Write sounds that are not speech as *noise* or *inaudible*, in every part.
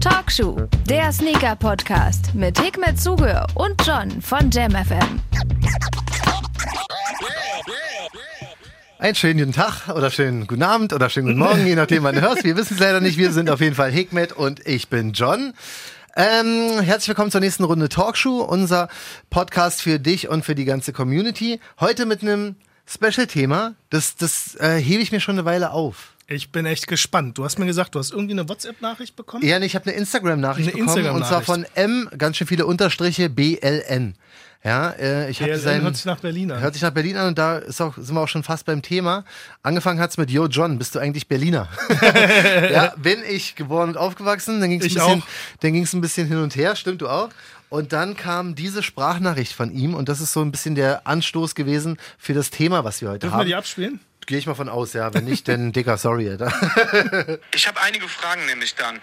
Talkshow, der Sneaker-Podcast mit Hikmet Zuge und John von JamFM. Einen schönen guten Tag oder schönen guten Abend oder schönen guten Morgen, je nachdem, wann du hörst. Wir wissen es leider nicht. Wir sind auf jeden Fall Hikmet und ich bin John. Ähm, herzlich willkommen zur nächsten Runde Talkshow, unser Podcast für dich und für die ganze Community. Heute mit einem Special-Thema. Das, das äh, hebe ich mir schon eine Weile auf. Ich bin echt gespannt. Du hast mir gesagt, du hast irgendwie eine WhatsApp-Nachricht bekommen? Ja, nee, ich habe eine Instagram-Nachricht bekommen. und zwar von M, ganz schön viele Unterstriche, BLN. Ja, äh, ich habe BLN sein, hört sich nach Berlin an. Hört sich nach Berlin an und da ist auch, sind wir auch schon fast beim Thema. Angefangen hat's mit Yo John, bist du eigentlich Berliner? *laughs* ja, bin ich geboren und aufgewachsen. Dann ging's ein Ich bisschen, auch. dann ging's ein bisschen hin und her, stimmt du auch? Und dann kam diese Sprachnachricht von ihm und das ist so ein bisschen der Anstoß gewesen für das Thema, was wir heute Dürfen wir haben. die abspielen? Gehe ich mal von aus, ja. Wenn nicht, dann dicker, sorry. Alter. Ich habe einige Fragen nämlich dann.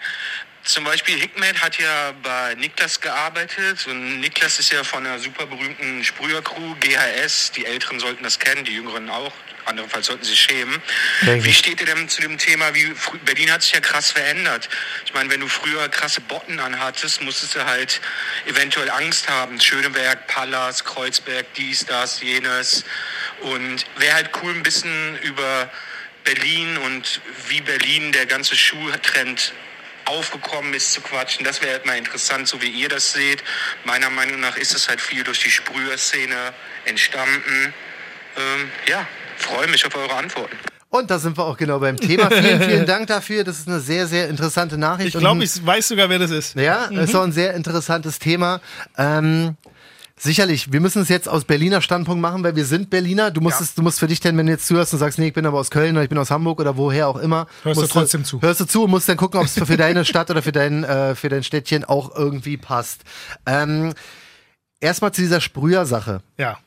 Zum Beispiel Hickmet hat ja bei Niklas gearbeitet und Niklas ist ja von einer super berühmten Sprühercrew, GHS. Die Älteren sollten das kennen, die Jüngeren auch. Andernfalls sollten sie schämen. Denke Wie steht ihr denn zu dem Thema, wie Berlin hat sich ja krass verändert. Ich meine, wenn du früher krasse Botten anhattest, musstest du halt eventuell Angst haben. Schöneberg, Pallas, Kreuzberg, dies, das, jenes. Und wäre halt cool, ein bisschen über Berlin und wie Berlin der ganze Schuhtrend aufgekommen ist zu quatschen. Das wäre halt mal interessant, so wie ihr das seht. Meiner Meinung nach ist es halt viel durch die Sprüherszene entstanden. Ähm, ja, freue mich auf eure Antworten. Und da sind wir auch genau beim Thema. *laughs* Vielen, vielen Dank dafür. Das ist eine sehr, sehr interessante Nachricht. Ich glaube, ich weiß sogar, wer das ist. Ja, ist auch ein sehr interessantes Thema. Ähm, sicherlich, wir müssen es jetzt aus Berliner Standpunkt machen, weil wir sind Berliner. Du musst, Ja. es, du musst für dich denn, wenn du jetzt zuhörst und sagst, nee, ich bin aber aus Köln oder ich bin aus Hamburg oder woher auch immer. Hörst du trotzdem zu. Hörst du zu und musst dann gucken, ob es *laughs* für deine Stadt oder für dein, äh, für dein Städtchen auch irgendwie passt. Ähm, Erstmal zu dieser Sprüher-Sache. Ja.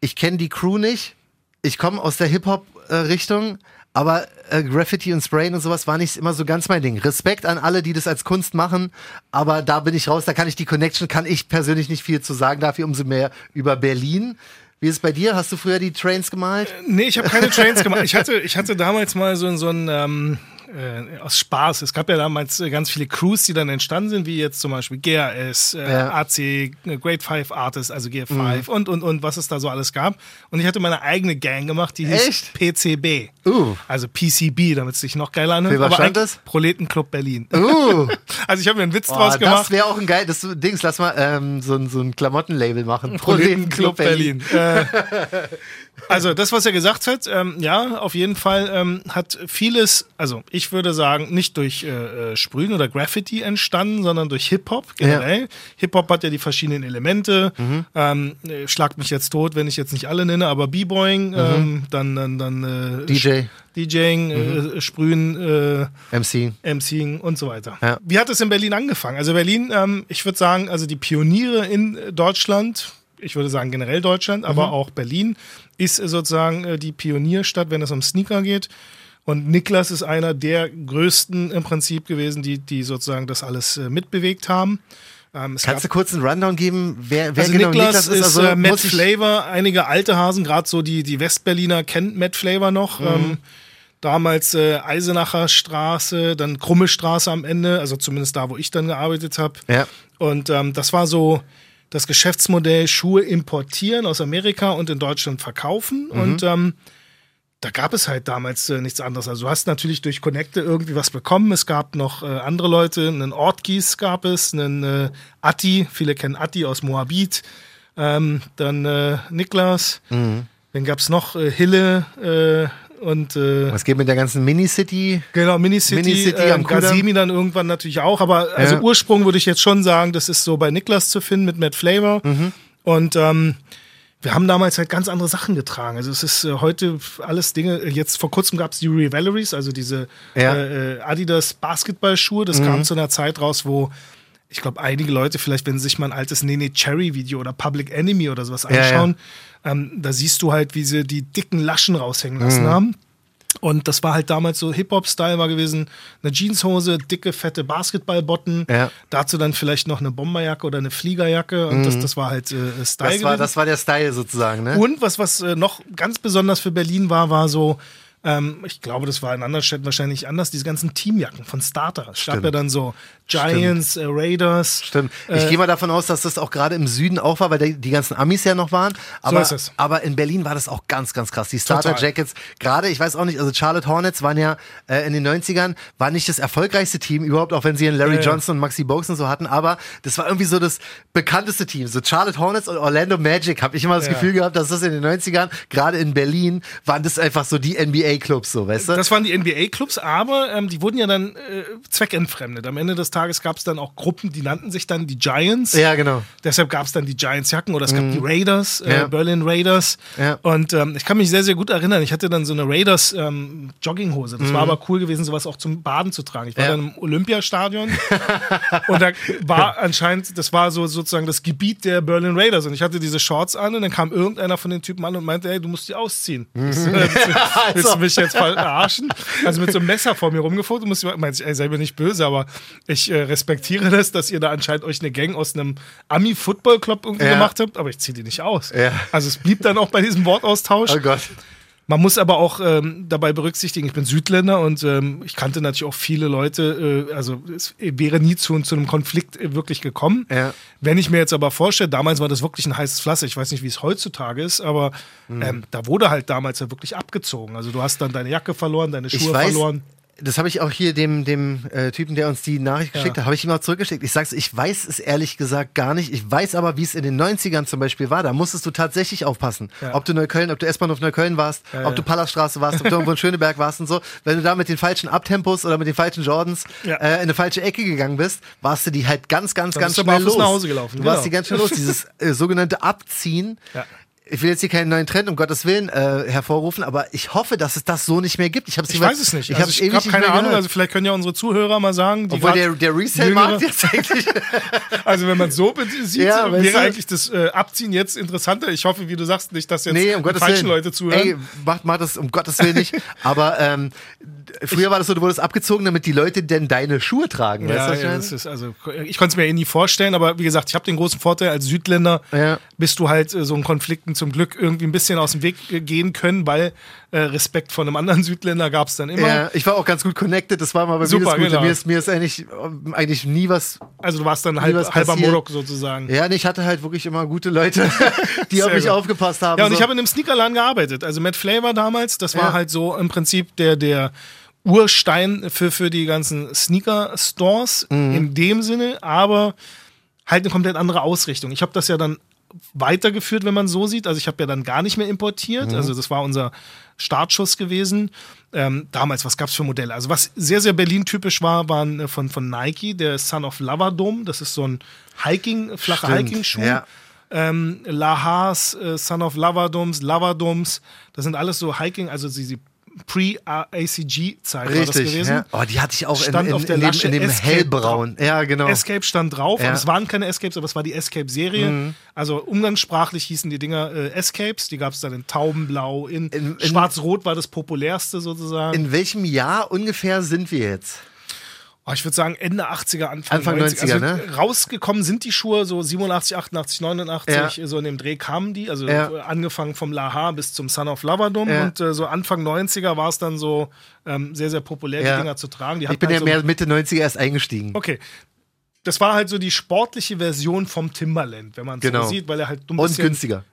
Ich kenne die Crew nicht. Ich komme aus der Hip-Hop-Richtung. Aber äh, Graffiti und Sprayen und sowas war nicht immer so ganz mein Ding. Respekt an alle, die das als Kunst machen, aber da bin ich raus, da kann ich die Connection, kann ich persönlich nicht viel zu sagen, dafür umso mehr über Berlin. Wie ist es bei dir? Hast du früher die Trains gemalt? Nee, ich habe keine Trains gemacht. Ich hatte, ich hatte damals mal so, so ein, ähm, äh, aus Spaß. Es gab ja damals äh, ganz viele Crews, die dann entstanden sind, wie jetzt zum Beispiel GAS, äh, Ja. AC, äh, Grade 5 Artists, also GF5 und, und, und was es da so alles gab. Und ich hatte meine eigene Gang gemacht, die hieß Echt? PCB. Uh. Also PCB, damit es sich noch geiler anhört. Für was Aber stand das? Proletenclub Berlin. Uh, *laughs* Also ich habe mir einen Witz boah, draus das gemacht. wäre auch ein geil, das Dings, lass mal ähm, so, ein- so ein Klamottenlabel machen. *laughs* Proletenclub Berlin. Äh, *laughs* also das, was er gesagt hat, ähm, ja, auf jeden Fall ähm, hat vieles, also ich würde sagen, nicht durch äh, äh, Sprühen oder Graffiti entstanden, sondern durch Hip-Hop generell. Hip-Hop hat ja die verschiedenen Elemente. Mhm. Ähm, äh, schlagt mich jetzt tot, wenn ich jetzt nicht alle nenne, aber B-Boying, ähm, dann, dann, dann äh, DJ, DJing, äh, Sprühen, äh, MC. MCing und so weiter. Ja. Wie hat es in Berlin angefangen? Also Berlin, ähm, ich würde sagen, also die Pioniere in Deutschland, ich würde sagen generell Deutschland, aber Mhm. auch Berlin, ist äh, sozusagen äh, die Pionierstadt, wenn es um Sneaker geht. Und Niklas ist einer der größten im Prinzip gewesen, die, die sozusagen das alles äh, mitbewegt haben. Ähm, Kannst du kurz einen Rundown geben, wer, wer also genau Niklas, ist, Also, äh, Matt Flavor, einige alte Hasen, gerade so die, die Westberliner kennt Matt Flavor noch. Mhm. Ähm, damals äh, Eisenacher Straße, dann Krumme Straße am Ende, also zumindest da, wo ich dann gearbeitet habe. Ja. Und ähm, das war so das Geschäftsmodell Schuhe importieren aus Amerika und in Deutschland verkaufen. Mhm. Und ähm, da gab es halt damals äh, nichts anderes. Also du hast natürlich durch Connecte irgendwie was bekommen. Es gab noch äh, andere Leute, einen Ortgies gab es, einen äh, Atti, viele kennen Atti aus Moabit, ähm, dann äh, Niklas, Mhm. dann gab es noch äh, Hille äh, und äh, Was geht mit der ganzen Minicity? Genau, Minicity, Minicity am. Gazimi dann irgendwann natürlich auch, aber also Ja. Ursprung würde ich jetzt schon sagen, das ist so bei Niklas zu finden mit Matt Flavor. Mhm. Und ähm, wir haben damals halt ganz andere Sachen getragen. Also es ist äh, heute alles Dinge, jetzt vor kurzem gab es die Revaleries, also diese Ja. äh, äh, Adidas Basketballschuhe. Das kam zu einer Zeit raus, wo ich glaube, einige Leute, vielleicht wenn sie sich mal ein altes Nene Cherry Video oder Public Enemy oder sowas Ja, ja. anschauen, Ähm, da siehst du halt, wie sie die dicken Laschen raushängen Mhm. lassen haben. Und das war halt damals so Hip-Hop-Style war gewesen. Eine Jeanshose, dicke, fette Basketballbotten. Ja. Dazu dann vielleicht noch eine Bomberjacke oder eine Fliegerjacke. Und das, das war halt äh, Style Das war, gewesen. das war der Style sozusagen, ne? Und was, was äh, noch ganz besonders für Berlin war, war so Ähm, ich glaube, das war in anderen Städten wahrscheinlich anders. Diese ganzen Teamjacken von Starter. Es gab Stimmt. ja dann so Giants, äh, Raiders. Stimmt. Ich Äh, gehe mal davon aus, dass das auch gerade im Süden auch war, weil die, die ganzen Amis ja noch waren. Aber, es. aber in Berlin war das auch ganz, ganz krass. Die Starter Total. Jackets, gerade, ich weiß auch nicht, also Charlotte Hornets waren ja äh, in den 90ern, war nicht das erfolgreichste Team überhaupt, auch wenn sie einen Larry Ja, ja. Johnson und Maxi Bogues und so hatten, aber das war irgendwie so das bekannteste Team. So Charlotte Hornets und Orlando Magic, habe ich immer das Ja. Gefühl gehabt, dass das in den 90ern, gerade in Berlin, waren das einfach so die NBA-Clubs, so, weißt du? Das waren die NBA-Clubs, aber ähm, die wurden ja dann äh, zweckentfremdet. Am Ende des Tages gab es dann auch Gruppen, die nannten sich dann die Giants. ja, genau. Deshalb gab es dann die Giants-Jacken oder es gab die Raiders, äh, Ja. Berlin Raiders. Ja. Und ähm, ich kann mich sehr, sehr gut erinnern. Ich hatte dann so eine Raiders-Jogginghose. das war aber cool gewesen, sowas auch zum Baden zu tragen. Ich war Mhm. Ja. dann im Olympiastadion *laughs* und da war anscheinend, das war so sozusagen das Gebiet der Berlin Raiders. Und ich hatte diese Shorts an und dann kam irgendeiner von den Typen an und meinte, ey, du musst die ausziehen. Willst, du, willst, willst du mich jetzt verarschen? Also mit so einem Messer vor mir musste ich meinte ich, ey, sei mir nicht böse, aber ich äh, respektiere das, dass ihr da anscheinend euch eine Gang aus einem Ami-Football-Club irgendwie Ja. gemacht habt, aber ich ziehe die nicht aus. Ja. Also es blieb dann auch bei diesem Wortaustausch. Oh Gott. Man muss aber auch ähm, dabei berücksichtigen, ich bin Südländer und ähm, ich kannte natürlich auch viele Leute, äh, also es wäre nie zu, zu einem Konflikt äh, wirklich gekommen. Ja. Wenn ich mir jetzt aber vorstelle, damals war das wirklich ein heißes Pflaster, ich weiß nicht, wie es heutzutage ist, aber Mhm. ähm, da wurde halt damals ja wirklich abgezogen. Also du hast dann deine Jacke verloren, deine Ich Schuhe weiß, verloren. Das habe ich auch hier dem, dem äh, Typen, der uns die Nachricht geschickt Ja. hat, habe ich ihm auch zurückgeschickt. Ich sag's, ich weiß es ehrlich gesagt gar nicht. Ich weiß aber, wie es in den 90ern zum Beispiel war. Da musstest du tatsächlich aufpassen. Ja. Ob du Neukölln, ob du S-Bahnhof Neukölln warst, Ja, ob du Palaststraße warst, ob du irgendwo in Schöneberg warst und so. Wenn du da mit den falschen Abtempos oder mit den falschen Jordans äh, in eine falsche Ecke gegangen bist, warst du die halt ganz, ganz, Dann ganz schnell los. nach Hause gelaufen, Du warst genau. die ganz schnell los. *laughs* Dieses äh, sogenannte Abziehen. Ja. Ich will jetzt hier keinen neuen Trend, um Gottes Willen, äh, hervorrufen, aber ich hoffe, dass es das so nicht mehr gibt. Ich, hab's Ich weiß es nicht. Ich also habe ich nicht keine Ahnung. gehört. Also vielleicht können ja unsere Zuhörer mal sagen, die Obwohl der, der Resale-Markt *laughs* jetzt eigentlich. *laughs* Also wenn man es so sieht, Ja, wäre eigentlich das äh, Abziehen jetzt interessanter. Ich hoffe, wie du sagst, nicht, dass jetzt nee, um die Gottes falschen Willen. Leute zuhören. Ey, macht, macht das um Gottes Willen nicht. *laughs* Aber ähm, früher war das so, du wurdest abgezogen, damit die Leute denn deine Schuhe tragen. weißt du, Ja, ich ja, das ist also, ich konnte es mir eh nie vorstellen, aber wie gesagt, ich habe den großen Vorteil, als Südländer Ja. bist du halt äh, so einen Konflikten zum Glück irgendwie ein bisschen aus dem Weg gehen können, weil äh, Respekt von einem anderen Südländer gab es dann immer. ja, ich war auch ganz gut connected, das war mal bei Super, mir das Gute. genau. Mir ist, mir ist eigentlich, eigentlich nie was. Also du warst dann halb, halber. Morok sozusagen. Ja, nee, ich hatte halt wirklich immer gute Leute, *laughs* die auf mich gut. aufgepasst haben. Ja, und so. ich habe in einem Sneakerladen gearbeitet. Also Matt Flavor damals, das war Ja. halt so im Prinzip der, der Urstein für, für die ganzen Sneaker-Stores Mhm. in dem Sinne, aber halt eine komplett andere Ausrichtung. Ich habe das ja dann weitergeführt, wenn man so sieht. Also ich habe ja dann gar nicht mehr importiert. Mhm. Also das war unser Startschuss gewesen. Ähm, damals, was gab's für Modelle? Also was sehr, sehr Berlin-typisch war, waren äh, von, von Nike, der Son of Lava Dome. Das ist so ein Hiking, flacher Hiking-Schuh ja. ähm, Lahars, äh, Son of Lavadoms, Lavadoms, das sind alles so Hiking, also die, die Pre-ACG-Zeit war das gewesen. ja. Oh, die hatte ich auch in, Stand in, auf der in, dem, Lasche in dem Escape hellbraun. Ja, genau. Escape stand drauf, Ja. Mhm. aber es waren keine Escapes, aber es war die Escape-Serie. Also umgangssprachlich hießen die Dinger äh, Escapes, die gab es dann in Taubenblau, in, In- in- Schwarz-Rot war das populärste sozusagen. In welchem Jahr ungefähr sind wir jetzt? Oh, ich würde sagen Ende 80er, Anfang, Anfang 90er. 90er, also, ne? Rausgekommen sind die Schuhe so 87, 88, 89, Ja. so in dem Dreh kamen die. Also Ja. äh, angefangen vom Laha bis zum Son of Lavadum. Ja. Und äh, so Anfang 90er war es dann so ähm, sehr, sehr populär, Ja. die Dinger zu tragen. Die Ich bin ja halt so, mehr Mitte 90er erst eingestiegen. Okay. Das war halt so die sportliche Version vom Timberland, wenn man es Genau. so sieht, weil er halt ein Und bisschen, günstiger.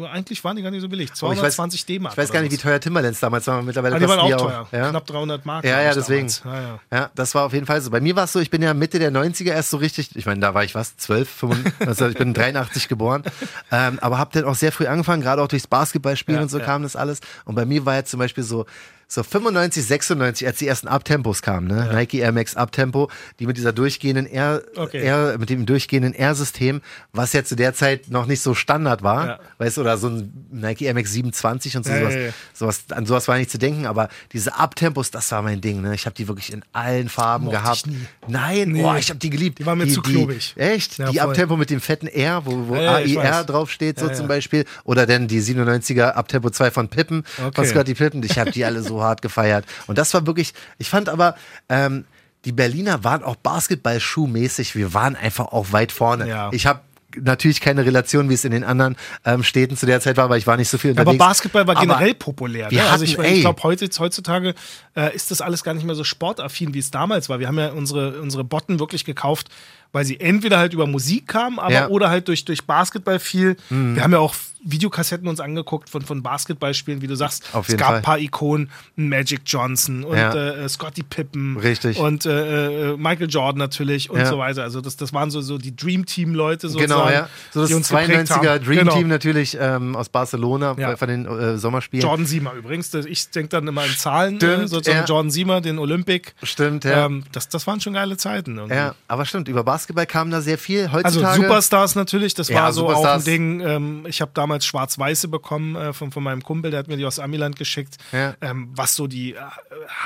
Eigentlich waren die gar nicht so billig. Aber ich weiß- 220 D-Mark. Ich weiß gar nicht, wie teuer Timberlands damals waren. Mittlerweile Aber die waren auch teuer. Ja? Knapp 300 Mark. Ja, ja, deswegen. Ja, ja. Ja, das war auf jeden Fall so. Bei mir war es so, ich bin ja Mitte der 90er erst so richtig, ich meine, da war ich was, 12, 85, also ich bin *laughs* 83 geboren, ähm, aber habe dann auch sehr früh angefangen, gerade auch durchs Basketballspielen und so kam das alles. Und bei mir war jetzt zum Beispiel so, so 95, 96, als die ersten Abtempos kamen, ne? Nike Air Max Abtempo, die mit dieser durchgehenden Air, Okay. Air mit dem durchgehenden Air-System, was ja zu der Zeit noch nicht so Standard war, Ja. weißt du, oder so ein Nike Air Max 27 und so Ja, sowas, ja, ja. sowas, an sowas war nicht zu denken, aber diese Abtempos, das war mein Ding, ne? Ich habe die wirklich in allen Farben Mochte gehabt. Nein, Nee. oh, ich habe die geliebt. Die waren mir zu klobig. Echt? Ja, die voll. Abtempo mit dem fetten R, wo, wo Ja, ja, AIR weiß. draufsteht, so Ja, zum ja. Beispiel. Oder dann die 97er Abtempo 2 von Pippen, Okay. von Scotty Pippen. Ich habe die alle so *laughs* hart gefeiert. Und das war wirklich, ich fand aber, ähm, die Berliner waren auch Basketball-Schuhmäßig, wir waren einfach auch weit vorne. Ja. Ich habe natürlich keine Relation, wie es in den anderen ähm, Städten zu der Zeit war, weil ich war nicht so viel unterwegs. Aber Basketball war Aber generell populär. wir Ne? Also ich, hatten, ich ey. glaube, heute, heutzutage äh, ist das alles gar nicht mehr so sportaffin, wie es damals war. Wir haben ja unsere, unsere Botten wirklich gekauft, weil sie entweder halt über Musik kamen, aber Ja. Mhm. oder halt durch, durch Basketball viel. Wir haben ja auch Videokassetten uns angeguckt von, von Basketballspielen, wie du sagst. Auf es jeden gab Fall. ein paar Ikonen, Magic Johnson und Ja. äh, Scottie Pippen. Richtig. Und äh, äh, Michael Jordan natürlich und Ja. so weiter. Also das, das waren so, so die Dream Team-Leute sozusagen. Genau, ja. So die das uns geprägt 92er haben. Dream Genau. Team natürlich ähm, aus Barcelona Ja. von den äh, Sommerspielen. Jordan Siemer übrigens. Ich denke dann immer in Zahlen, Stimmt, äh, sozusagen ja. Jordan Siemer, den Olympic. Stimmt, ja. Ähm, das, das waren schon geile Zeiten. irgendwie. ja, aber stimmt, über Basketball kam da sehr viel. Also Heutzutage. Superstars natürlich, das war so auch Superstars. ein Ding. Ähm, ich habe damals Schwarz-Weiße bekommen äh, von, von meinem Kumpel, der hat mir die aus Amiland geschickt. Ja. Ähm, was so die äh,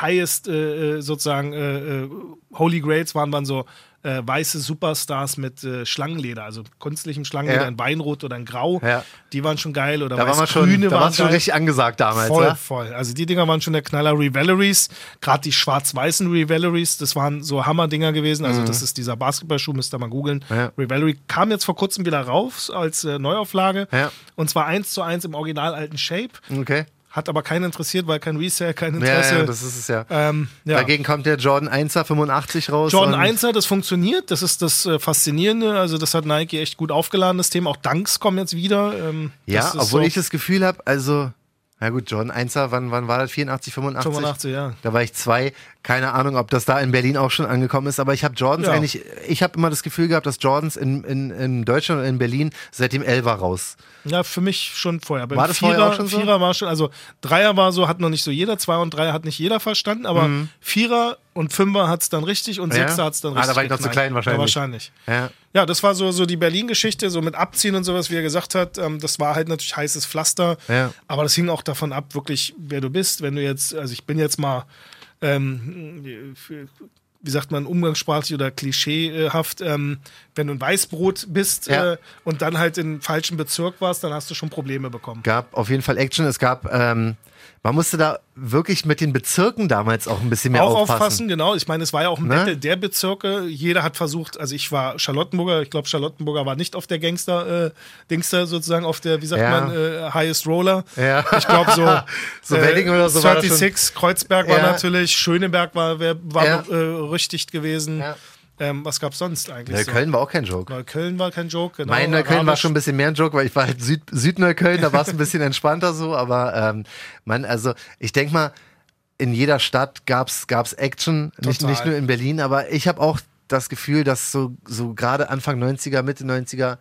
highest äh, äh, sozusagen äh, Holy Grails waren, waren so äh, weiße Superstars mit äh, Schlangenleder, also künstlichem Schlangenleder, Ja. in Weinrot oder in Grau. Ja. Die waren schon geil. Oder da war man schon, Weiß-Grüne da war waren schon geil. richtig angesagt damals, Voll, ja? voll. Also die Dinger waren schon der Knaller. Revelaries, gerade die schwarz-weißen Revelaries, das waren so Hammer-Dinger gewesen. Also das ist dieser Basketballschuh, müsst ihr mal googeln. Mhm. Ja. Revelry kam jetzt vor kurzem wieder raus als äh, Neuauflage. Und zwar eins zu eins im original alten Shape. Okay. Hat aber keinen interessiert, weil kein Resale, kein Ja, Interesse. ja, das ist es ja. ähm, ja. Dagegen kommt der Jordan 1er 85 raus. Jordan und- 1er, das funktioniert, das ist das äh, Faszinierende. Also, das hat Nike echt gut aufgeladen, das Thema. Auch Dunks kommen jetzt wieder. Ähm, Ja, obwohl so ich das Gefühl habe, also, na gut, Jordan 1er, wann, wann war das? 84, 85? 85, ja. Da war ich zwei. Keine Ahnung, ob das da in Berlin auch schon angekommen ist, aber ich habe Jordans Ja. eigentlich, ich habe immer das Gefühl gehabt, dass Jordans in, in, in Deutschland und in Berlin seit dem 11er raus. Ja, für mich schon vorher. War das Vierer, vorher auch schon so? Vierer war schon, also Dreier war so, hat noch nicht so jeder, Zwei und Dreier hat nicht jeder verstanden, aber Vierer und Fünfer hat es dann richtig und Mhm. Ja? Sechser hat es dann Ah, richtig. da war ich noch zu geknallt. klein wahrscheinlich. Ja, wahrscheinlich. Ja. Ja, das war so, so die Berlin-Geschichte, so mit Abziehen und sowas, wie er gesagt hat. Ähm, das war halt natürlich heißes Pflaster. Ja. Aber das hing auch davon ab, wirklich, wer du bist. Wenn du jetzt, also ich bin jetzt mal, ähm, wie sagt man, umgangssprachlich oder klischeehaft, ähm, wenn du ein Weißbrot bist Ja. äh, und dann halt im falschen Bezirk warst, dann hast du schon Probleme bekommen. Gab auf jeden Fall Action. Es gab, ähm, man musste da wirklich mit den Bezirken damals auch ein bisschen mehr auch aufpassen. aufpassen, genau. Ich meine, es war ja auch ein Ne? Battle der Bezirke. Jeder hat versucht, also ich war Charlottenburger, ich glaube, Charlottenburger war nicht auf der Gangster, äh, Dingster sozusagen, auf der, wie sagt Ja. man, äh, Highest Roller. Ja. Ich glaube *laughs* so. äh, So Wedding oder so war das 36, Kreuzberg war Ja. natürlich, Schöneberg war, war Ja. äh, richtig gewesen. Ja. Ähm, was gab's sonst eigentlich? so? Neukölln war auch kein Joke. Neukölln war kein Joke, genau. Mein Neukölln war Arabisch. schon ein bisschen mehr ein Joke, weil ich war halt Süd Südneukölln, da war es ein bisschen entspannter so, aber ähm, man, also ich denke mal, in jeder Stadt gab's gab's Action, nicht, nicht nur in Berlin, aber ich habe auch das Gefühl, dass so, so gerade Anfang 90er, Mitte 90er,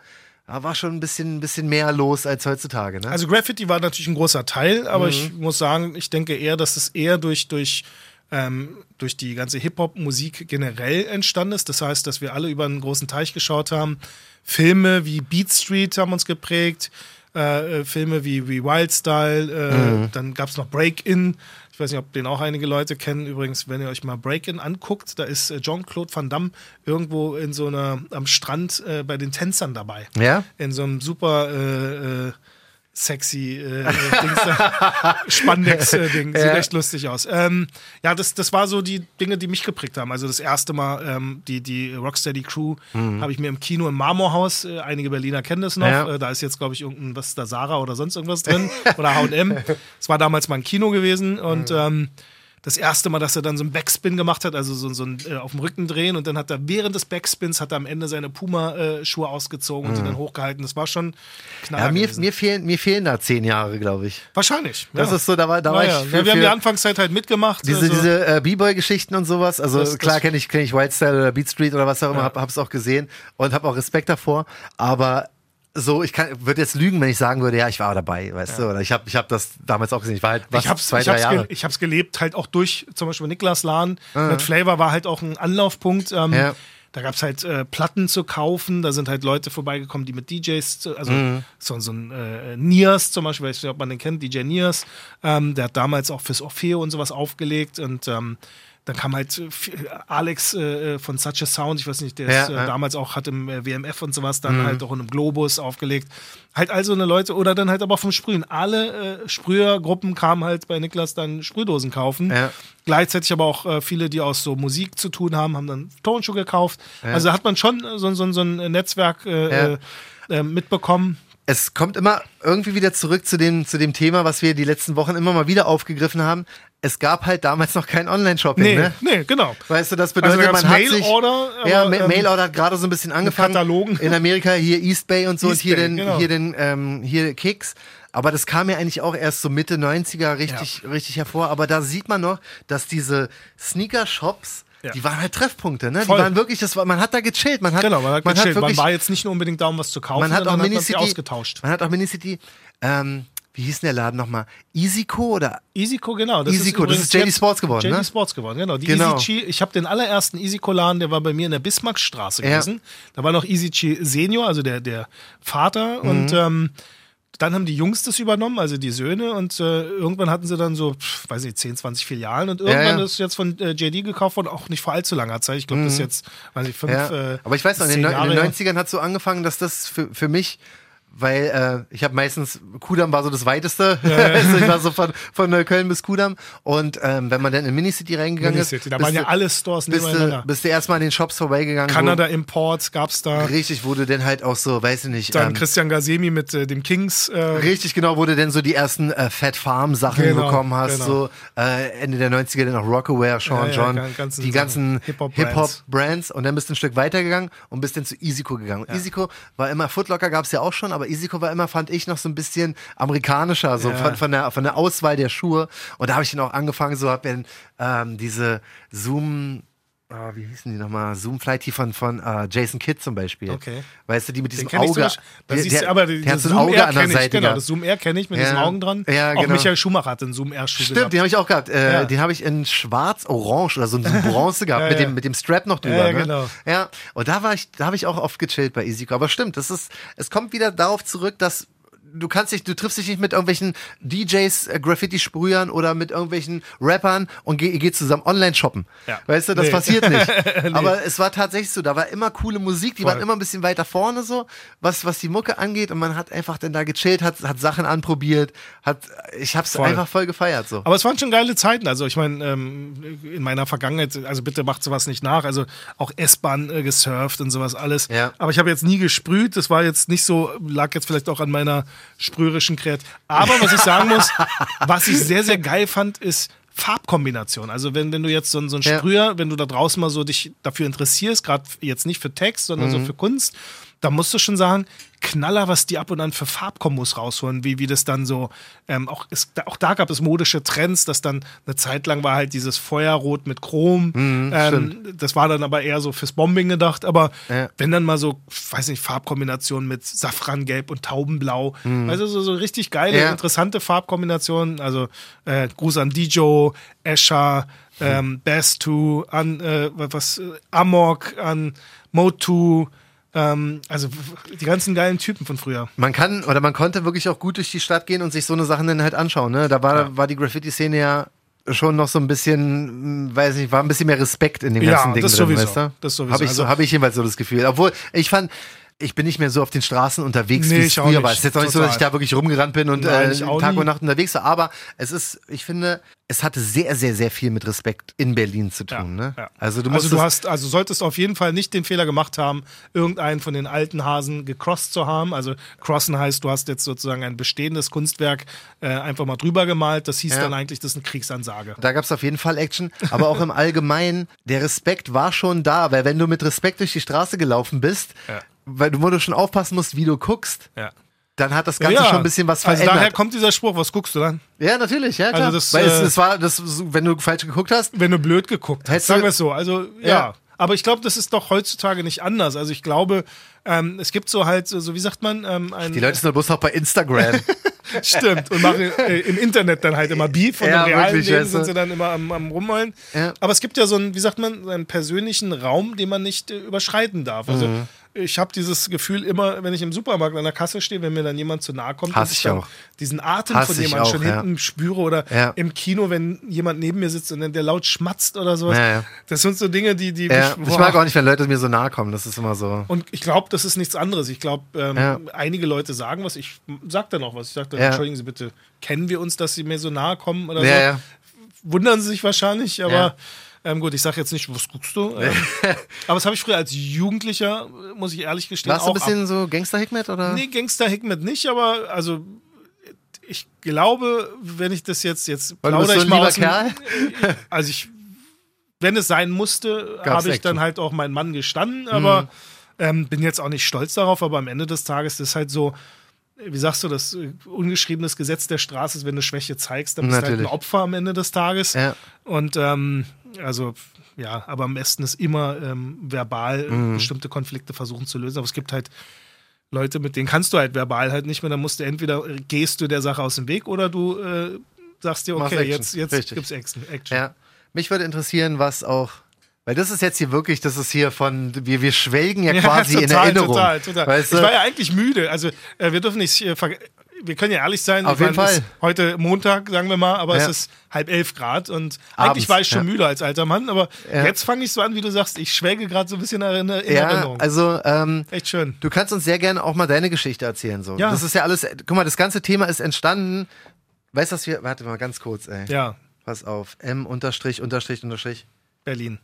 da war schon ein bisschen, ein bisschen mehr los als heutzutage. Ne? Also Graffiti war natürlich ein großer Teil, aber ich Mhm. muss sagen, ich denke eher, dass es eher durch, durch, ähm, durch die ganze Hip-Hop-Musik generell entstanden ist. Das heißt, dass wir alle über einen großen Teich geschaut haben. Filme wie Beat Street haben uns geprägt. Äh, äh, Filme wie, wie Wild Style, äh, Mhm. dann gab es noch Break-In. Ich weiß nicht, ob den auch einige Leute kennen. Übrigens, wenn ihr euch mal Break-In anguckt, da ist äh, Jean-Claude Van Damme irgendwo in so einer am Strand äh, bei den Tänzern dabei ja? in so einem super sexy äh, *laughs* äh, Dings. Spandex-Ding. Sieht Ja. echt lustig aus. Ähm, ja, das, das war so die Dinge, die mich geprägt haben. Also das erste Mal, ähm, die, die Rocksteady Crew habe ich mir im Kino im Marmorhaus, äh, einige Berliner kennen das noch, Ja. äh, da ist jetzt, glaube ich, irgendein, was ist da, Sarah oder sonst irgendwas drin oder H&M. Es *laughs* war damals mal ein Kino gewesen und ähm, das erste Mal, dass er dann so einen Backspin gemacht hat, also so, so ein äh, auf dem Rücken drehen und dann hat er während des Backspins hat er am Ende seine Puma-Schuhe ausgezogen und die dann hochgehalten. Das war schon knaller Mhm. Ja, mir, mir, fehlen, mir fehlen da zehn Jahre, glaube ich. Wahrscheinlich. Das ja. ist so, da war, da war Naja, ich für, wir haben die Anfangszeit halt mitgemacht. diese, also, diese äh, B-Boy-Geschichten und sowas. Also Das- das- klar kenne ich, kenn ich Wildstyle oder Beat Street oder was auch immer, Ja. hab, hab's auch gesehen und habe auch Respekt davor. Aber so, ich kann, würde jetzt lügen, wenn ich sagen würde, ja, ich war dabei, weißt du, oder ich habe ich hab das damals auch gesehen. Ich war halt was, ich hab's, zwei, ich, drei hab's Jahre. ich hab's gelebt, halt auch durch zum Beispiel Niklas Lahn. Mit Flavor war halt auch ein Anlaufpunkt. Ähm, Ja. Da gab's halt äh, Platten zu kaufen. Da sind halt Leute vorbeigekommen, die mit DJs, zu- also Mhm. so, so ein äh, Nias zum Beispiel, weiß nicht, ob man den kennt, DJ Nias. Ähm, der hat damals auch fürs Orfeo und sowas aufgelegt und ähm, dann kam halt äh, viel- Alex äh, von Such a Sound, ich weiß nicht, der Ja, ist, äh, ja. damals auch hat im äh, WMF und sowas dann Mhm. halt auch in einem Globus aufgelegt. Halt also eine Leute, oder dann halt aber vom Sprühen. Alle äh, Sprühergruppen kamen halt bei Niklas dann Sprühdosen kaufen. Ja. Gleichzeitig aber auch äh, viele, die aus so Musik zu tun haben, haben dann Tonschuhe gekauft. Also hat man schon äh, so, so, so ein Netzwerk äh, äh, äh, mitbekommen. es kommt immer irgendwie wieder zurück zu dem, zu dem Thema, was wir die letzten Wochen immer mal wieder aufgegriffen haben. Es gab halt damals noch kein Online-Shopping, Nee, ne? nee, genau. Weißt du, das bedeutet, Also da man hat sich... Mail-Order, Ja, ähm, Mail-Order hat gerade so ein bisschen angefangen. Katalogen. In Amerika hier East Bay und so und East hier Bay, den, genau. hier den, ähm, hier Kicks. Aber das kam ja eigentlich auch erst so Mitte 90er richtig, richtig hervor. Aber da sieht man noch, dass diese Sneaker-Shops, Ja. die waren halt Treffpunkte, ne? Voll. Die waren wirklich, das war, man hat da gechillt. Man hat, Genau, man hat, man gechillt. hat wirklich, man war jetzt nicht nur unbedingt da, um was zu kaufen, man hat auch man Minicity, ausgetauscht. man hat auch Minicity, ähm, wie hieß denn der Laden nochmal? Easyco oder? Easyco, genau. Das Easyco, das übrigens ist JD Sports geworden, JD ne? Sports geworden, genau. Die Genau. Easy ich habe den allerersten Easyco-Laden, der war bei mir in der Bismarckstraße Ja. gewesen. Da war noch Easy Chi Senior, also der, der Vater. Mhm. Und ähm, dann haben die Jungs das übernommen, also die Söhne. Und äh, irgendwann hatten sie dann so, pf, weiß nicht, 10, 20 Filialen. Und irgendwann ja. ist jetzt von äh, JD gekauft worden, auch nicht vor allzu langer Zeit. Ich glaube, das ist jetzt, weiß ich, fünf, Mhm. Ja. äh, Aber ich weiß noch, in den, Neu- in den Jahre. 90ern hat so angefangen, dass das für, für mich, weil äh, ich habe meistens, Kudamm war so das weiteste, *laughs* also ich war so von, von Neukölln bis Kudamm und ähm, wenn man dann in Minicity reingegangen Minicity, ist, da waren ja alle Stores bist nebeneinander. du, bist du erstmal an den Shops vorbeigegangen. Kanada Imports gab's da. Wo, richtig, wo du dann halt auch so, weiß ich nicht, Dann ähm, Christian Gazemi mit äh, dem Kings. Äh, Richtig, genau, wo du denn so die ersten äh, Fat Farm Sachen Genau, bekommen hast, genau. so äh, Ende der 90er dann auch Rockaware, Sean Ja, ja, John, gan- ganzen die ganzen Hip-Hop-Brands. Hip-Hop-Brands und dann bist du ein Stück weitergegangen und bist dann zu Easyco gegangen. Und Easyco war immer, Footlocker gab es ja auch schon, aber Easyco war immer, fand ich, noch so ein bisschen amerikanischer, so Ja. von, von, der, von der Auswahl der Schuhe. Und da habe ich dann auch angefangen, so hab dann ähm, diese Zoom. Ah, wie hießen die nochmal? Zoom Flight, die von, von äh, Jason Kidd zum Beispiel. Okay. Weißt du, die mit diesem Den ich zum Auge. Beispiel. Der- siehst du, der- aber der das hat so ein Zoom Auge R an der kenne ich, Seite. genau, das Zoom R kenne ich mit Ja. diesen Augen dran. Ja, Auch genau. Michael Schumacher hat einen Zoom R-Schuh Stimmt, gehabt. den habe ich auch gehabt. Äh, Ja. Den habe ich in schwarz, orange oder so, so Bronze gehabt, Ja, mit. Dem, mit dem Strap noch drüber. Ja, ne? genau. Ja, und da war ich, da habe ich auch oft gechillt bei Easyco. Aber stimmt, das ist, es kommt wieder darauf zurück, dass du kannst dich, du triffst dich nicht mit irgendwelchen DJs, äh, Graffiti-Sprühern oder mit irgendwelchen Rappern und geh, ihr geht zusammen online shoppen. Ja. Weißt du, das Nee. passiert nicht. *laughs* Aber es war tatsächlich so, da war immer coole Musik, die Voll. waren immer ein bisschen weiter vorne so, was, was die Mucke angeht und man hat einfach dann da gechillt, hat, hat Sachen anprobiert, hat, ich hab's Voll. einfach voll gefeiert so. Aber es waren schon geile Zeiten. Also ich meine, ähm, in meiner Vergangenheit, also bitte macht sowas nicht nach. Also auch S-Bahn äh, gesurft und sowas alles. Ja. Aber ich habe jetzt nie gesprüht. Das war jetzt nicht so, lag jetzt vielleicht auch an meiner sprüherischen Kreativität. Aber was ich sagen muss, was ich sehr, sehr geil fand, ist Farbkombination. Also wenn, wenn du jetzt so, ein- so ein Ja. Sprüher, wenn du da draußen mal so dich dafür interessierst, gerade jetzt nicht für Text, sondern Mhm. so für Kunst, da musst du schon sagen, Knaller, was die ab und an für Farbkombos rausholen, wie, wie das dann so, ähm, auch, es, auch da gab es modische Trends, dass dann eine Zeit lang war halt dieses Feuerrot mit Chrom, ähm, das war dann aber eher so fürs Bombing gedacht, aber Ja. wenn dann mal so, weiß nicht, Farbkombinationen mit Safrangelb und Taubenblau, also so, so richtig geile, Ja. interessante Farbkombinationen, also äh, Gruß an Dijo, Escher, ähm, Bass2, an, äh, was, äh, Amok, an Motu, ähm, also die ganzen geilen Typen von früher. Man kann oder man konnte wirklich auch gut durch die Stadt gehen und sich so eine Sachen dann halt anschauen. Ne? Da war, war die Graffiti-Szene ja schon noch so ein bisschen, mh, weiß nicht, war ein bisschen mehr Respekt in dem Ja, ganzen Ding das drin, sowieso. weißt du? Das sowieso. Habe ich, so, Also- hab ich jedenfalls so das Gefühl. Obwohl, ich fand, ich bin nicht mehr so auf den Straßen unterwegs, Nee, wie es früher war. Es ist jetzt auch nicht so, dass ich da wirklich rumgerannt bin und Nein, äh, Tag nie. und Nacht unterwegs war. Aber es ist, ich finde, es hatte sehr, sehr, sehr viel mit Respekt in Berlin zu tun. ne? Ja. Also du also musst du hast, also solltest auf jeden Fall nicht den Fehler gemacht haben, irgendeinen von den alten Hasen gecrossed zu haben. Also crossen heißt, du hast jetzt sozusagen ein bestehendes Kunstwerk äh, einfach mal drüber gemalt. Das hieß Ja. dann eigentlich, das ist eine Kriegsansage. Da gab es auf jeden Fall Action, aber auch im Allgemeinen, der Respekt war schon da, weil wenn du mit Respekt durch die Straße gelaufen bist, Ja. Weil du, wo du schon aufpassen musst, wie du guckst, Ja. dann hat das Ganze schon ein bisschen was Also verändert. daher kommt dieser Spruch, was guckst du dann? ja, natürlich, ja klar. Also das, weil es, äh, es war, das, wenn du falsch geguckt hast, Wenn du blöd geguckt hast, sagen wir es so. Also ja. Ja. Aber ich glaube, das ist doch heutzutage nicht anders. Also ich glaube, ähm, es gibt so halt, so, wie sagt man, ähm, ein, die Leute sind doch bloß noch bei Instagram. *laughs* Stimmt. Und machen äh, im Internet dann halt immer Beef und Ja, im realen wirklich, Leben weißt du. sind sie dann immer am, am Rumheulen. Ja. Aber es gibt ja so einen, wie sagt man, so einen persönlichen Raum, den man nicht äh, überschreiten darf. Also Mhm. Ich habe dieses Gefühl immer, wenn ich im Supermarkt an der Kasse stehe, wenn mir dann jemand zu nahe kommt, Hass dass ich auch. diesen Atem Hass von jemandem schon ja. hinten spüre oder Ja. im Kino, wenn jemand neben mir sitzt und dann der laut schmatzt oder sowas. Ja. Das sind so Dinge, die, die mich, ich mag auch nicht, wenn Leute mir so nahe kommen. Das ist immer so. Und ich glaube, das ist nichts anderes. Ich glaube, ähm, einige Leute sagen was. Ich sag dann auch was. Ich sage dann, entschuldigen Sie bitte, kennen wir uns, dass Sie mir so nahe kommen oder Ja, so? ja. Wundern Sie sich wahrscheinlich, aber. Ähm, gut, ich sage jetzt nicht, was guckst du? *laughs* Ähm, aber das habe ich früher als Jugendlicher, muss ich ehrlich gestehen, Warst du ein bisschen so Gangster-Hikmet oder? Nee, Gangster Hikmet nicht, aber also ich glaube, wenn ich das jetzt jetzt plaudere ich mal aus dem, *laughs* Also ich, wenn es sein musste, habe ich dann halt auch meinen Mann gestanden, aber Mhm. ähm, bin jetzt auch nicht stolz darauf. Aber am Ende des Tages ist halt so. Wie sagst du, das ungeschriebenes Gesetz der Straße ist, wenn du Schwäche zeigst, dann bist du halt ein Opfer am Ende des Tages. Ja. Und ähm, also ja, aber am besten ist immer ähm, verbal Mhm. bestimmte Konflikte versuchen zu lösen. Aber es gibt halt Leute, mit denen kannst du halt verbal halt nicht mehr. Dann musst du entweder gehst du der Sache aus dem Weg oder du äh, sagst dir, okay, jetzt, jetzt Richtig. gibt's Action. Action. Ja. Mich würde interessieren, was auch. Weil das ist jetzt hier wirklich, das ist hier von, wir, wir schwelgen ja *laughs* quasi in Erinnerung. Total, total. Weißt Ich du? war ja eigentlich müde. Also äh, wir dürfen nicht, äh, wir können ja ehrlich sein. Auf jeden Fall. Heute Montag, sagen wir mal, aber Ja. es ist halb elf Grad und Abends, eigentlich war ich schon ja. müde als alter Mann, aber Ja. jetzt fange ich so an, wie du sagst, ich schwelge gerade so ein bisschen in, in ja, Erinnerung. also ähm, Echt schön. du kannst uns sehr gerne auch mal deine Geschichte erzählen. So. Ja. Das ist ja alles, guck mal, das ganze Thema ist entstanden. Weißt du, was wir, warte mal ganz kurz, ey. Ja, Pass auf, M unterstrich, unterstrich, unterstrich. Berlin.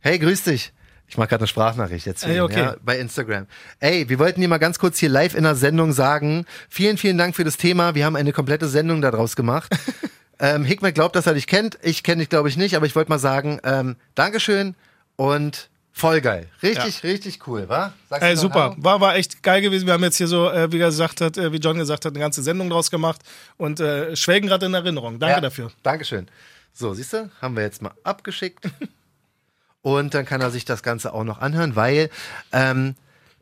Hey, grüß dich. Ich mache gerade eine Sprachnachricht jetzt hier Ey, okay. ja, bei Instagram. Ey, wir wollten dir mal ganz kurz hier live in der Sendung sagen, vielen, vielen Dank für das Thema. Wir haben eine komplette Sendung daraus gemacht. *laughs* ähm, Hickman glaubt, dass er dich kennt. Ich kenne dich, glaube ich, nicht, aber ich wollte mal sagen, ähm, Dankeschön und voll geil. Richtig, richtig cool, wa? Sagst Ey, super, Hallo? war, war echt geil gewesen. Wir haben jetzt hier so, äh, wie er gesagt hat, äh, wie John gesagt hat, eine ganze Sendung draus gemacht und äh, schwelgen gerade in Erinnerung. Danke Ja, dafür. Dankeschön. So, siehst du, haben wir jetzt mal abgeschickt. *laughs* Und dann kann er sich das Ganze auch noch anhören, weil ähm,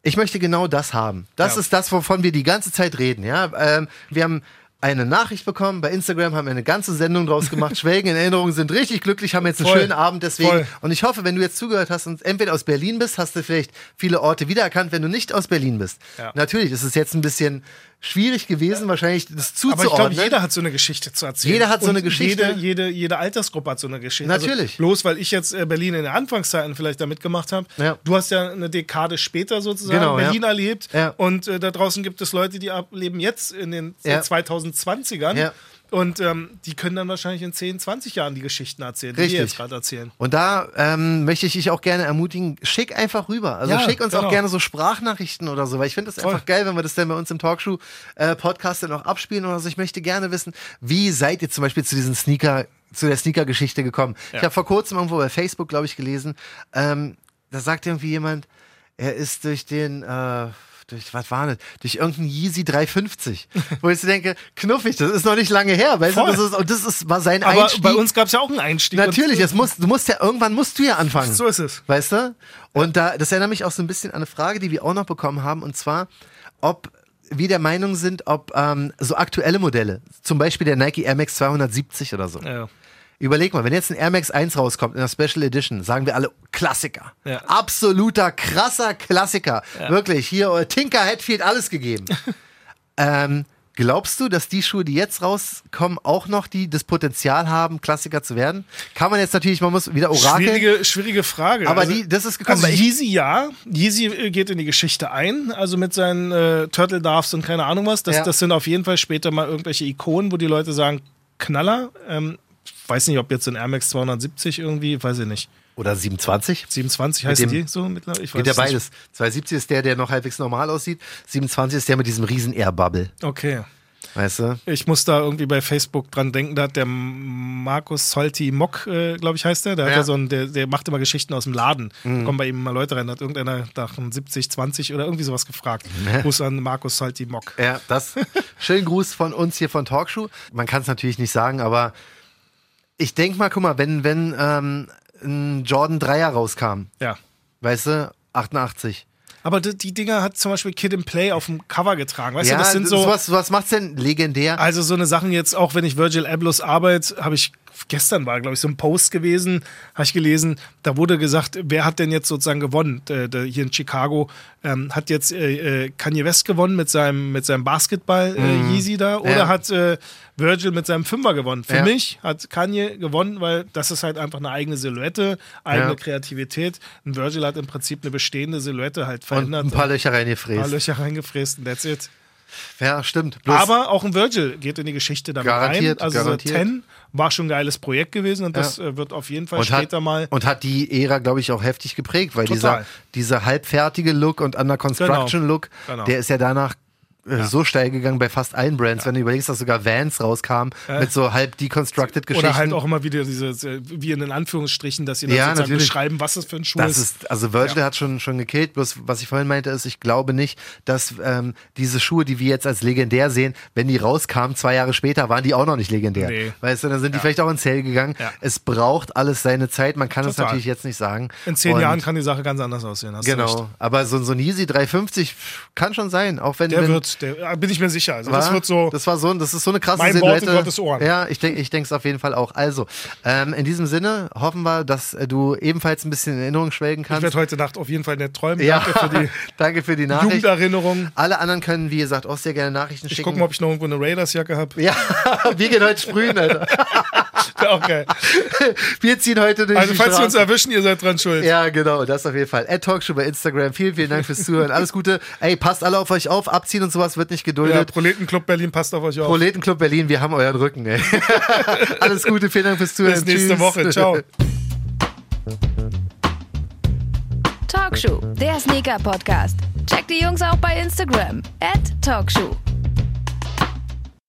ich möchte genau das haben. Das Ja. ist das, wovon wir die ganze Zeit reden. Ja, ähm, wir haben eine Nachricht bekommen bei Instagram, haben eine ganze Sendung draus gemacht. *laughs* Schwelgen in Erinnerung sind richtig glücklich, haben jetzt einen Voll. schönen Abend deswegen. Voll. Und ich hoffe, wenn du jetzt zugehört hast und entweder aus Berlin bist, hast du vielleicht viele Orte wiedererkannt, wenn du nicht aus Berlin bist. Ja. Natürlich ist es jetzt ein bisschen schwierig gewesen, wahrscheinlich das Aber ich zuzuordnen. glaube, jeder hat so eine Geschichte zu erzählen. Jeder hat so eine Geschichte. Jede, jede, jede Altersgruppe hat so eine Geschichte. Natürlich. Also bloß weil ich jetzt äh, Berlin in den Anfangszeiten vielleicht da mitgemacht habe. Ja. Du hast ja eine Dekade später sozusagen Genau, ja. Berlin erlebt. Ja. Und äh, da draußen gibt es Leute, die leben jetzt in den äh, Ja. 2020ern. Ja. Und ähm, die können dann wahrscheinlich in 10, 20 Jahren die Geschichten erzählen, die Richtig. wir jetzt gerade erzählen. Und da ähm, möchte ich dich auch gerne ermutigen, schick einfach rüber. Also Ja, schick uns auch genau. gerne so Sprachnachrichten oder so, weil ich finde das Voll. einfach geil, wenn wir das dann bei uns im Talkshow-Podcast dann auch abspielen oder so. Ich möchte gerne wissen, wie seid ihr zum Beispiel zu diesen Sneaker, zu der Sneaker-Geschichte gekommen? Ich habe vor kurzem irgendwo bei Facebook, glaube ich, gelesen, ähm, da sagt irgendwie jemand, er ist durch den, äh, durch, was war das? Durch irgendeinen Yeezy 350. Wo ich so denke, knuffig, das ist noch nicht lange her, weißt Voll. du? Das ist, und das ist, war sein Aber Einstieg. bei uns gab es ja auch einen Einstieg. Natürlich, Und, es muss, du musst ja, irgendwann musst du ja anfangen. so ist es. Weißt du? Und da, das erinnert mich auch so ein bisschen an eine Frage, die wir auch noch bekommen haben, und zwar, ob wir der Meinung sind, ob ähm, so aktuelle Modelle, zum Beispiel der Nike Air Max 270 oder so. Ja. Überleg mal, wenn jetzt ein Air Max 1 rauskommt in der Special Edition, sagen wir alle Klassiker. Ja. Absoluter, krasser Klassiker. Wirklich, hier äh, Tinker Hatfield, alles gegeben. *laughs* ähm, glaubst du, dass die Schuhe, die jetzt rauskommen, auch noch die, das Potenzial haben, Klassiker zu werden? Kann man jetzt natürlich, man muss wieder Orakel. Schwierige, schwierige Frage. Aber Also- die, das ist gekommen. Also Yeezy ja, Yeezy äh, geht in die Geschichte ein, also mit seinen äh, Turtle Doves und keine Ahnung was. Das, Ja. das sind auf jeden Fall später mal irgendwelche Ikonen, wo die Leute sagen, Knaller. Ähm, weiß nicht, ob jetzt ein Air Max 270 irgendwie, weiß ich nicht. Oder 27? 27 heißen dem- die so mittlerweile? Ich weiß Geht ja beides. 270 ist der, der noch halbwegs normal aussieht. 27 ist der mit diesem riesen Air-Bubble. Okay. Weißt du? Ich muss da irgendwie bei Facebook dran denken, da hat der Markus Solti Mock, äh, glaube ich, heißt der, der, Ja. Mhm. ja so ein, der, der macht immer Geschichten aus dem Laden. Da kommen bei ihm mal Leute rein, da hat irgendeiner nach einem 70, 20 oder irgendwie sowas gefragt. Gruß an Markus Solti Mock. Ja, das. *laughs* Schönen Gruß von uns hier von Talkshow. Man kann es natürlich nicht sagen, aber ich denke mal, guck mal, wenn, wenn ähm, ein Jordan 3er rauskam, Ja. weißt du, 88. Aber die, die Dinger hat zum Beispiel Kid and Play auf dem Cover getragen. Weißt ja, du, das sind so. was, was macht's denn legendär? Also so eine Sachen jetzt, auch wenn ich Virgil Ablohs Arbeit, habe ich gestern war, glaube ich, so ein Post gewesen, habe ich gelesen, da wurde gesagt, wer hat denn jetzt sozusagen gewonnen? Der hier in Chicago ähm, hat jetzt äh, äh, Kanye West gewonnen mit seinem, mit seinem Basketball äh, Mhm. Yeezy da oder Ja. hat äh, Virgil mit seinem Fünfer gewonnen? Für Ja. mich hat Kanye gewonnen, weil das ist halt einfach eine eigene Silhouette, eigene Ja. Kreativität. Und Virgil hat im Prinzip eine bestehende Silhouette halt Und verändert. ein paar Löcher ein paar reingefräst. Löcher reingefräst und that's it. Ja, stimmt. Bloß- Aber auch ein Virgil geht in die Geschichte damit Garantiert, rein. Also garantiert. 10 war schon ein geiles Projekt gewesen und das äh, wird auf jeden Fall und später hat, mal. und hat die Ära, glaube ich, auch heftig geprägt, weil Total. dieser, dieser halbfertige Look und Under Construction Look, Genau. der ist ja danach äh, so steil gegangen bei fast allen Brands, wenn du überlegst, dass sogar Vans rauskam mit so halb deconstructed Geschichten. Oder halt auch immer wieder diese, äh, wie in den Anführungsstrichen, dass sie dann Ja, sozusagen natürlich. beschreiben, was es für ein Schuh Das ist. ist, also Virgil hat schon, schon gekillt, bloß was ich vorhin meinte, ist, ich glaube nicht, dass ähm, diese Schuhe, die wir jetzt als legendär sehen, wenn die rauskamen, zwei Jahre später, waren die auch noch nicht legendär. Nee. Weißt du, dann sind die vielleicht auch ins Sale gegangen. Ja. Es braucht alles seine Zeit, man kann es natürlich jetzt nicht sagen. In zehn Und Jahren kann die Sache ganz anders aussehen. Genau, aber so, so ein Yeezy 350 pff, kann schon sein, auch wenn Der wenn, wird, der, äh, bin ich mir sicher. Also das war- wird so. Das war so, das ist so eine krasse Mein Wort Silhouette. in Gottes Ohren. Ja, ich denke, ich denke es auf jeden Fall auch. Also, ähm, in diesem Sinne hoffen wir, dass äh, du ebenfalls ein bisschen in Erinnerung schwelgen ich kannst. werde heute Nacht auf jeden Fall nicht träumen. ja, Danke für die *laughs* danke für die Nachricht. Jugenderinnerung. Alle anderen können, wie gesagt, auch sehr gerne Nachrichten Ich schicken. gucke mal, ob ich noch irgendwo eine Raiders-Jacke habe. ja, *laughs* wir gehen heute sprühen, Alter. *laughs* Wäre auch geil. Wir ziehen heute durch Also, die falls Sie uns erwischen, ihr seid dran schuld. Ja, genau, das auf jeden Fall. Ad Talkshow bei Instagram. Vielen, vielen Dank fürs Zuhören. Alles Gute. Ey, passt alle auf euch auf. Abziehen und sowas wird nicht Ja, geduldet. Proletenclub Berlin passt auf euch auf. Proletenclub Berlin, wir haben euren Rücken, ey. *laughs* Alles Gute, vielen Dank fürs Zuhören. Bis nächste Tschüss. Woche. Ciao. *laughs* Talkshow, der Sneaker-Podcast. Checkt die Jungs auch bei Instagram. At Talkshow.